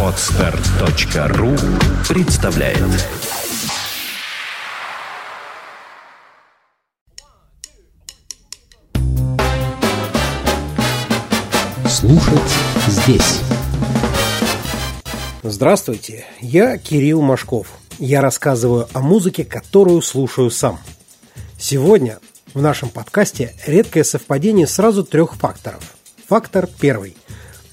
Отстар.ру представляет Слушать здесь Здравствуйте, я Кирилл Машков. Я рассказываю о музыке, которую слушаю сам. Сегодня в нашем подкасте редкое совпадение сразу трех факторов. Фактор первый.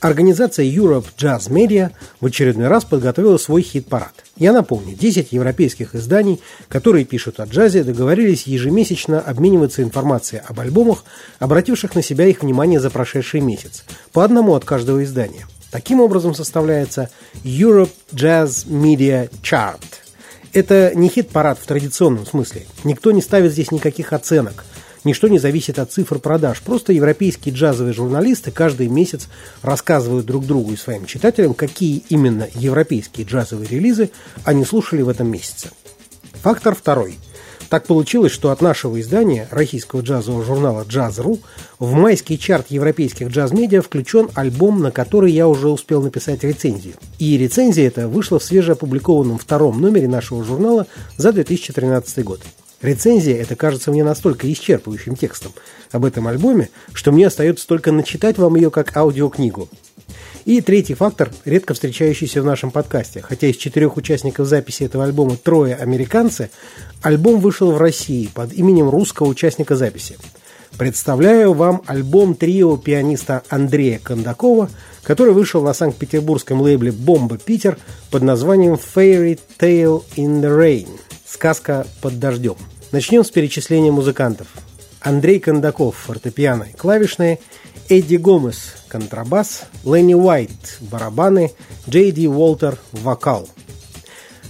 Организация Europe Jazz Media в очередной раз подготовила свой хит-парад. Я напомню, 10 европейских изданий, которые пишут о джазе, договорились ежемесячно обмениваться информацией об альбомах, обративших на себя их внимание за прошедший месяц, по одному от каждого издания – Таким образом составляется Europe Jazz Media Chart. Это не хит-парад в традиционном смысле. Никто не ставит здесь никаких оценок. Ничто не зависит от цифр продаж. Просто европейские джазовые журналисты каждый месяц рассказывают друг другу и своим читателям, какие именно европейские джазовые релизы они слушали в этом месяце. Фактор второй – так получилось, что от нашего издания, российского джазового журнала «Джаз.ру», в майский чарт европейских джаз-медиа включен альбом, на который я уже успел написать рецензию. И рецензия эта вышла в свежеопубликованном втором номере нашего журнала за 2013 год. Рецензия это кажется мне настолько исчерпывающим текстом об этом альбоме, что мне остается только начитать вам ее как аудиокнигу. И третий фактор, редко встречающийся в нашем подкасте. Хотя из четырех участников записи этого альбома трое американцы, альбом вышел в России под именем русского участника записи. Представляю вам альбом трио пианиста Андрея Кондакова, который вышел на санкт-петербургском лейбле «Бомба Питер» под названием «Fairy Tale in the Rain» – «Сказка под дождем». Начнем с перечисления музыкантов. Андрей Кондаков – фортепиано и клавишные – Эдди Гомес – контрабас, Ленни Уайт – барабаны, Джей Ди Уолтер – вокал.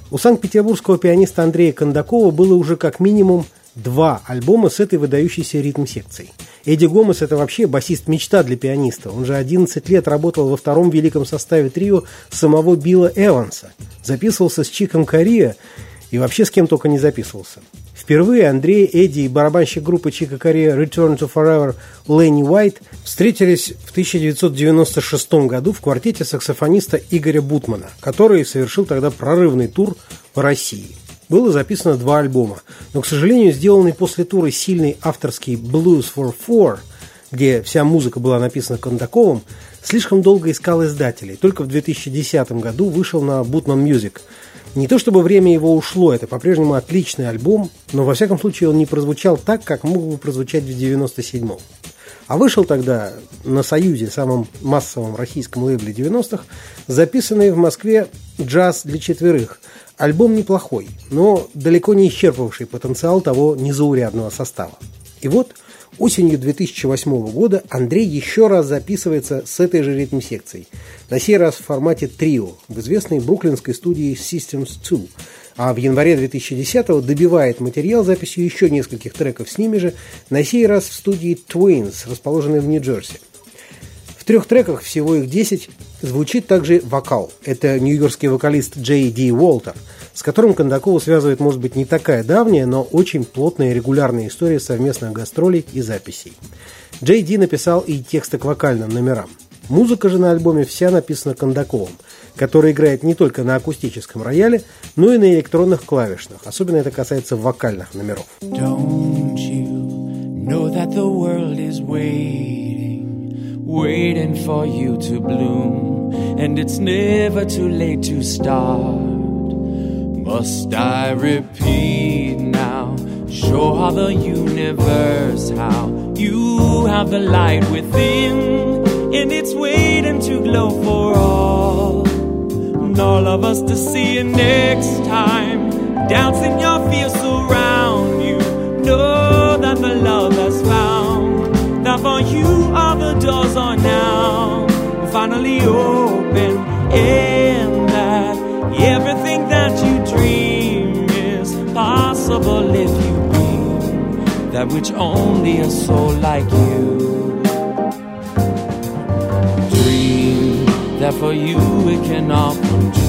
У санкт-петербургского пианиста Андрея Кондакова было уже как минимум два альбома с этой выдающейся ритм-секцией. Эдди Гомес – это вообще басист-мечта для пианиста. Он же 11 лет работал во втором великом составе трио самого Билла Эванса. Записывался с Чиком Кориа и вообще с кем только не записывался. Впервые Андрей, Эдди и барабанщик группы Чика Корея Return to Forever Ленни Уайт встретились в 1996 году в квартете саксофониста Игоря Бутмана, который совершил тогда прорывный тур по России. Было записано два альбома, но, к сожалению, сделанный после тура сильный авторский Blues for Four, где вся музыка была написана Кондаковым, слишком долго искал издателей. Только в 2010 году вышел на Butman Music – не то чтобы время его ушло, это по-прежнему отличный альбом, но во всяком случае он не прозвучал так, как мог бы прозвучать в 97-м. А вышел тогда на «Союзе», самом массовом российском лейбле 90-х, записанный в Москве «Джаз для четверых». Альбом неплохой, но далеко не исчерпывавший потенциал того незаурядного состава. И вот Осенью 2008 года Андрей еще раз записывается с этой же ритм-секцией. На сей раз в формате трио в известной бруклинской студии Systems 2. А в январе 2010 добивает материал записью еще нескольких треков с ними же, на сей раз в студии Twins, расположенной в Нью-Джерси. В трех треках, всего их 10, звучит также вокал. Это нью-йоркский вокалист Джей Ди Уолтер – с которым Кондакова связывает, может быть, не такая давняя, но очень плотная и регулярная история совместных гастролей и записей. Джей Ди написал и тексты к вокальным номерам. Музыка же на альбоме вся написана Кондаковым, который играет не только на акустическом рояле, но и на электронных клавишных. Особенно это касается вокальных номеров. waiting for you to bloom, and it's never too late to start. Must I repeat now? Show how the universe, how you have the light within, and it's waiting to glow for all. And all of us to see you next time. Dancing your fears around you. Know that the love has found. That for you all the doors are now finally open. And that everything possible if you be that which only a soul like you dream that for you it can all come true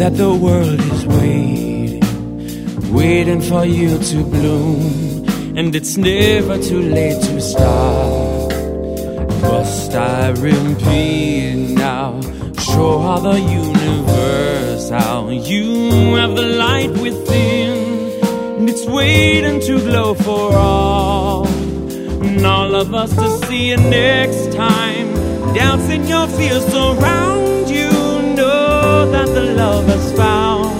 that the world is waiting, waiting for you to bloom, and it's never too late to start. Must I repeat now? Show how the universe, how you have the light within, and it's waiting to glow for all, and all of us to see you next time. Doubts in your fears surround love has found.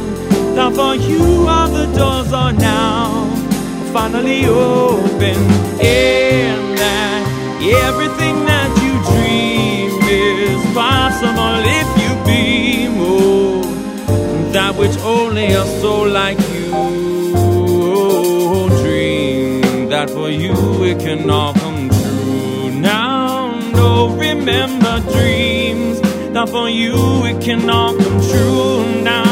That for you all the doors are now finally open, and that everything that you dream is possible if you be moved. That which only a soul like you dream. That for you it can all come true. Now, no, remember dreams. For you it can all come true. Now,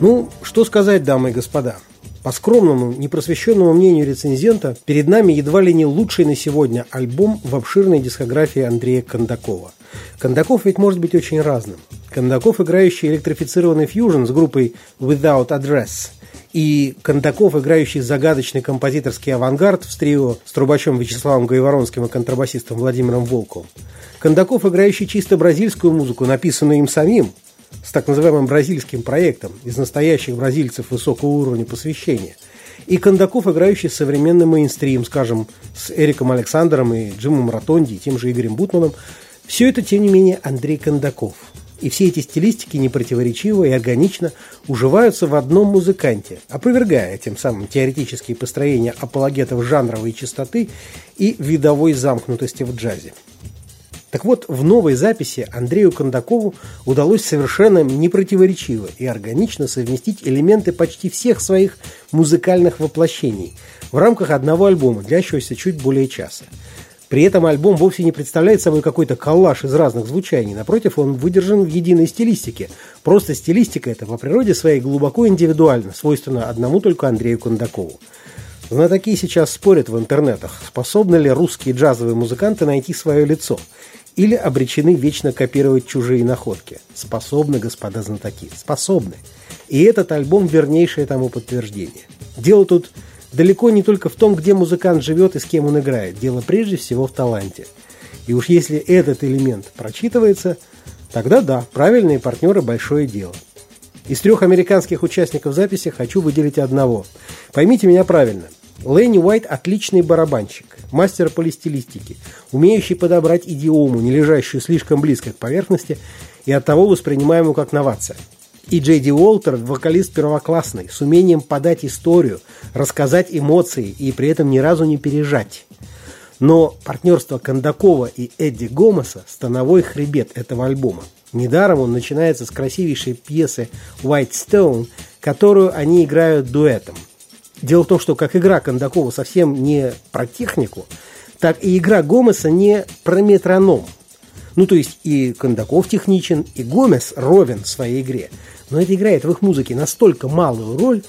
Ну, что сказать, дамы и господа. По скромному, непросвещенному мнению рецензента, перед нами едва ли не лучший на сегодня альбом в обширной дискографии Андрея Кондакова. Кондаков ведь может быть очень разным. Кондаков, играющий электрифицированный фьюжн с группой Without Address, и Кондаков, играющий загадочный композиторский авангард в трио с трубачом Вячеславом Гайворонским и контрабасистом Владимиром Волковым. Кондаков, играющий чисто бразильскую музыку, написанную им самим, с так называемым бразильским проектом из настоящих бразильцев высокого уровня посвящения. И Кондаков, играющий современный мейнстрим, скажем, с Эриком Александром и Джимом Ротонди, и тем же Игорем Бутманом. Все это, тем не менее, Андрей Кондаков. И все эти стилистики непротиворечиво и органично уживаются в одном музыканте, опровергая тем самым теоретические построения апологетов жанровой чистоты и видовой замкнутости в джазе. Так вот, в новой записи Андрею Кондакову удалось совершенно непротиворечиво и органично совместить элементы почти всех своих музыкальных воплощений в рамках одного альбома, длящегося чуть более часа. При этом альбом вовсе не представляет собой какой-то коллаж из разных звучаний. Напротив, он выдержан в единой стилистике. Просто стилистика эта по природе своей глубоко индивидуальна, свойственна одному только Андрею Кондакову. Знатоки сейчас спорят в интернетах, способны ли русские джазовые музыканты найти свое лицо или обречены вечно копировать чужие находки. Способны, господа знатоки, способны. И этот альбом вернейшее тому подтверждение. Дело тут далеко не только в том, где музыкант живет и с кем он играет. Дело прежде всего в таланте. И уж если этот элемент прочитывается, тогда да, правильные партнеры – большое дело. Из трех американских участников записи хочу выделить одного. Поймите меня правильно. Ленни Уайт – отличный барабанщик, мастер полистилистики, умеющий подобрать идиому, не лежащую слишком близко к поверхности и оттого воспринимаемую как новация. И Джей Ди Уолтер – вокалист первоклассный, с умением подать историю, рассказать эмоции и при этом ни разу не пережать. Но партнерство Кондакова и Эдди Гомеса – становой хребет этого альбома. Недаром он начинается с красивейшей пьесы «White Stone», которую они играют дуэтом. Дело в том, что как игра Кондакова совсем не про технику, так и игра Гомеса не про метроном. Ну, то есть и Кондаков техничен, и Гомес ровен в своей игре. Но это играет в их музыке настолько малую роль,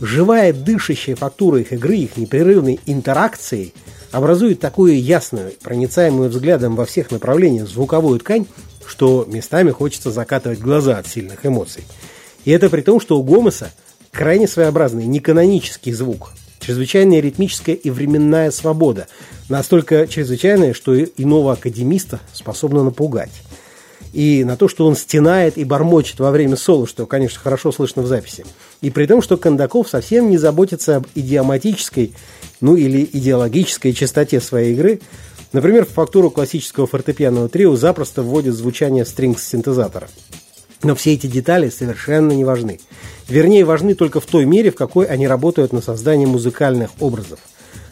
живая дышащая фактура их игры, их непрерывной интеракцией образует такую ясную, проницаемую взглядом во всех направлениях звуковую ткань, что местами хочется закатывать глаза от сильных эмоций. И это при том, что у Гомеса крайне своеобразный неканонический звук, чрезвычайная ритмическая и временная свобода, настолько чрезвычайная, что иного академиста способна напугать. И на то, что он стенает и бормочет во время соло, что, конечно, хорошо слышно в записи. И при том, что Кондаков совсем не заботится об идиоматической, ну или идеологической чистоте своей игры, Например, в фактуру классического фортепианного трио запросто вводит звучание стрингс-синтезатора. Но все эти детали совершенно не важны. Вернее, важны только в той мере, в какой они работают на создание музыкальных образов.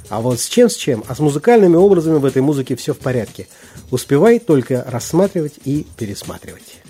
А вот с чем с чем, а с музыкальными образами в этой музыке все в порядке. Успевай только рассматривать и пересматривать.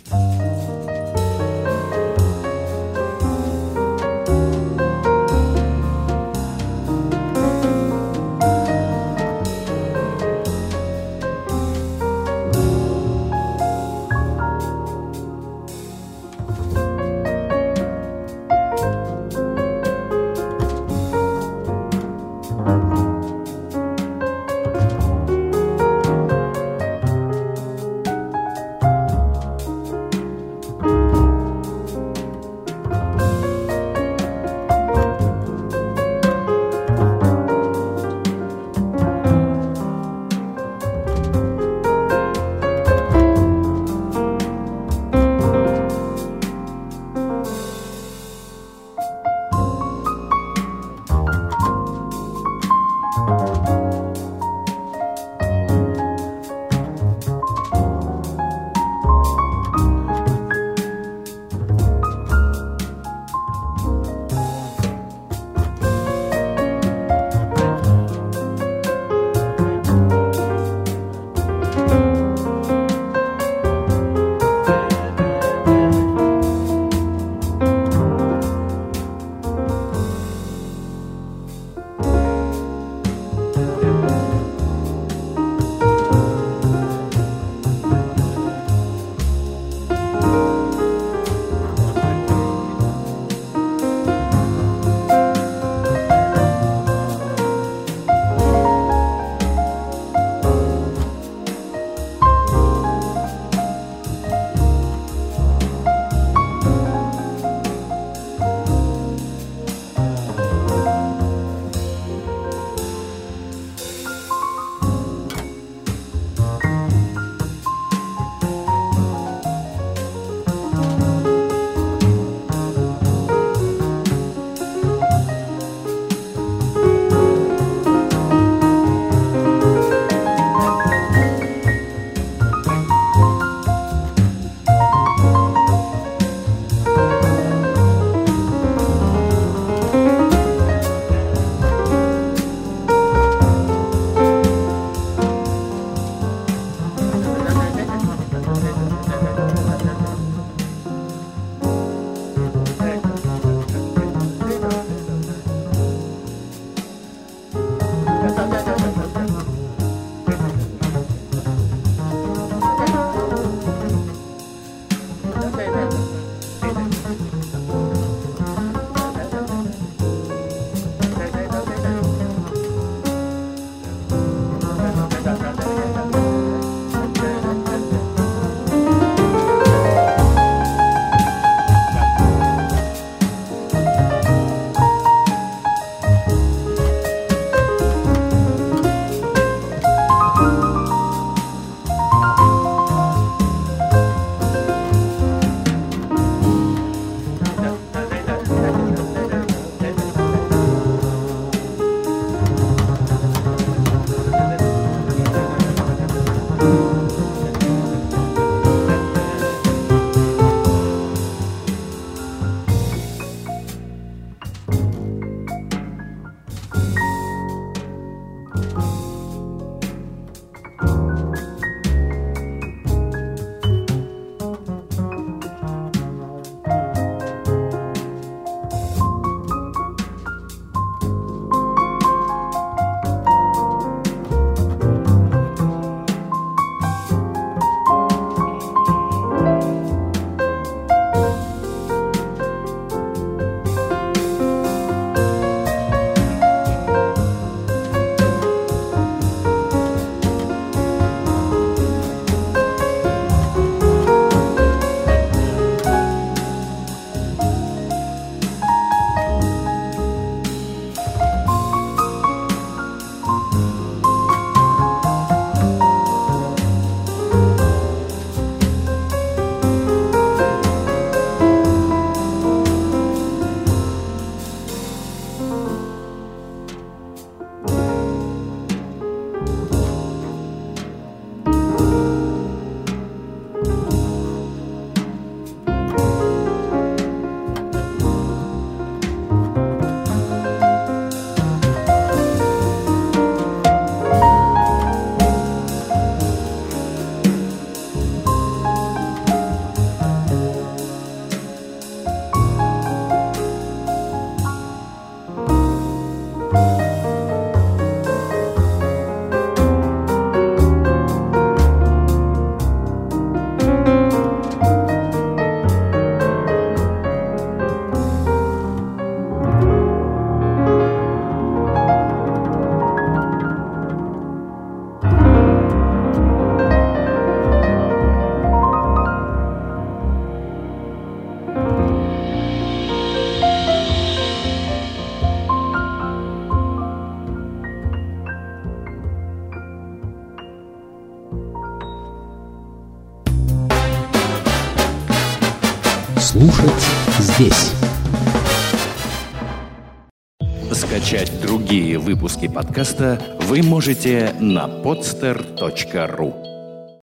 Выпуски подкаста вы можете на podster.ru